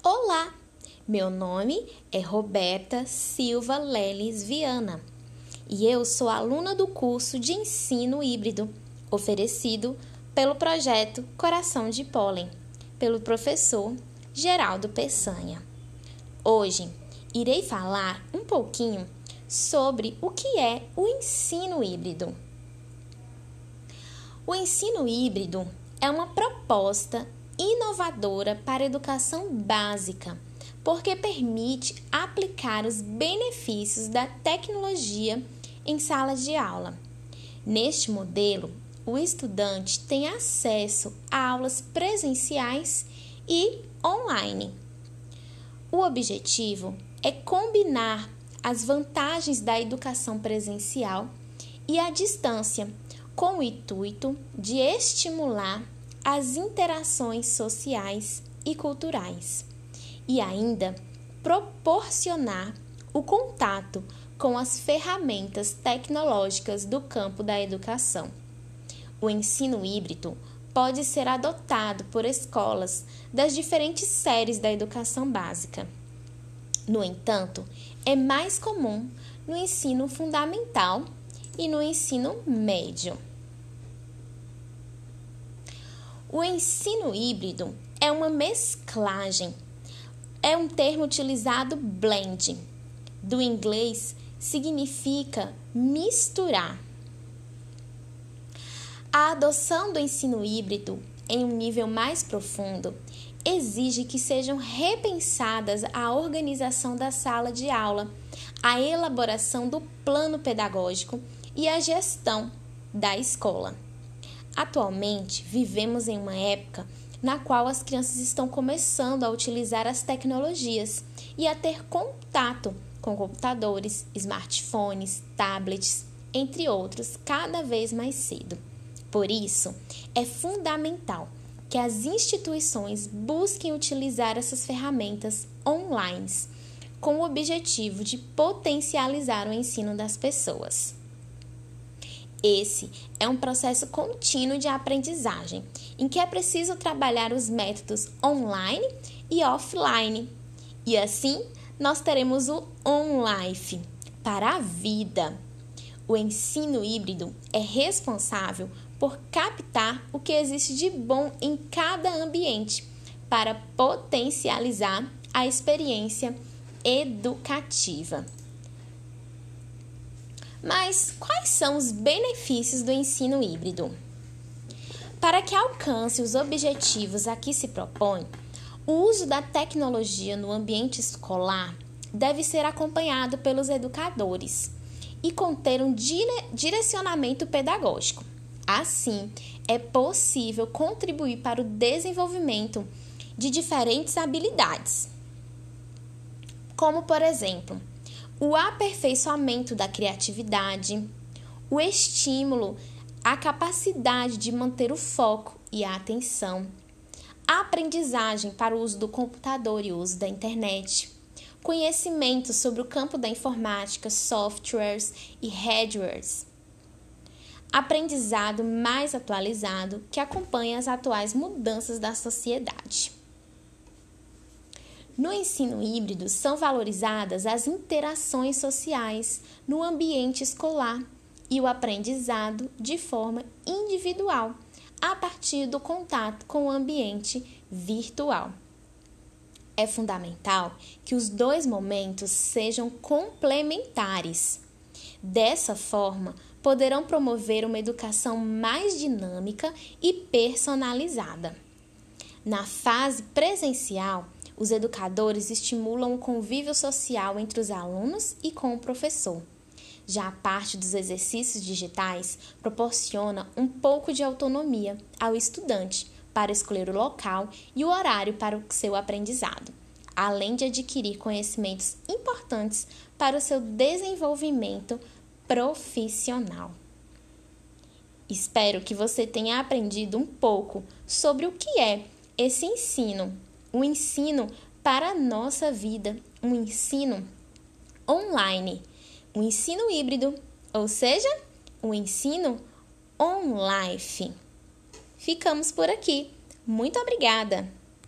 Olá, meu nome é Roberta Silva Leles Viana e eu sou aluna do curso de ensino híbrido oferecido pelo projeto Coração de Pólen, pelo professor Geraldo Peçanha. Hoje irei falar um pouquinho sobre o que é o ensino híbrido. O ensino híbrido é uma proposta inovadora para a educação básica, porque permite aplicar os benefícios da tecnologia em salas de aula. Neste modelo, o estudante tem acesso a aulas presenciais e online. O objetivo é combinar as vantagens da educação presencial e a distância, com o intuito de estimular as interações sociais e culturais e ainda proporcionar o contato com as ferramentas tecnológicas do campo da educação. O ensino híbrido pode ser adotado por escolas das diferentes séries da educação básica. No entanto, é mais comum no ensino fundamental e no ensino médio. O ensino híbrido é uma mesclagem. É um termo utilizado blend. Do inglês significa misturar. A adoção do ensino híbrido em um nível mais profundo exige que sejam repensadas a organização da sala de aula, a elaboração do plano pedagógico e a gestão da escola. Atualmente, vivemos em uma época na qual as crianças estão começando a utilizar as tecnologias e a ter contato com computadores, smartphones, tablets, entre outros, cada vez mais cedo. Por isso, é fundamental que as instituições busquem utilizar essas ferramentas online com o objetivo de potencializar o ensino das pessoas. Esse é um processo contínuo de aprendizagem, em que é preciso trabalhar os métodos online e offline. E assim, nós teremos o on-life para a vida. O ensino híbrido é responsável por captar o que existe de bom em cada ambiente para potencializar a experiência educativa. Mas quais são os benefícios do ensino híbrido? Para que alcance os objetivos a que se propõe, o uso da tecnologia no ambiente escolar deve ser acompanhado pelos educadores e conter um direcionamento pedagógico. Assim, é possível contribuir para o desenvolvimento de diferentes habilidades, como, por exemplo, o aperfeiçoamento da criatividade, o estímulo à capacidade de manter o foco e a atenção, a aprendizagem para o uso do computador e o uso da internet, conhecimento sobre o campo da informática, softwares e hardwares aprendizado mais atualizado que acompanha as atuais mudanças da sociedade. No ensino híbrido, são valorizadas as interações sociais no ambiente escolar e o aprendizado de forma individual, a partir do contato com o ambiente virtual. É fundamental que os dois momentos sejam complementares. Dessa forma, poderão promover uma educação mais dinâmica e personalizada. Na fase presencial, os educadores estimulam o convívio social entre os alunos e com o professor. Já a parte dos exercícios digitais proporciona um pouco de autonomia ao estudante para escolher o local e o horário para o seu aprendizado, além de adquirir conhecimentos importantes para o seu desenvolvimento profissional. Espero que você tenha aprendido um pouco sobre o que é esse ensino, um ensino para a nossa vida, um ensino online, um ensino híbrido, ou seja, um ensino on life. Ficamos por aqui. Muito obrigada!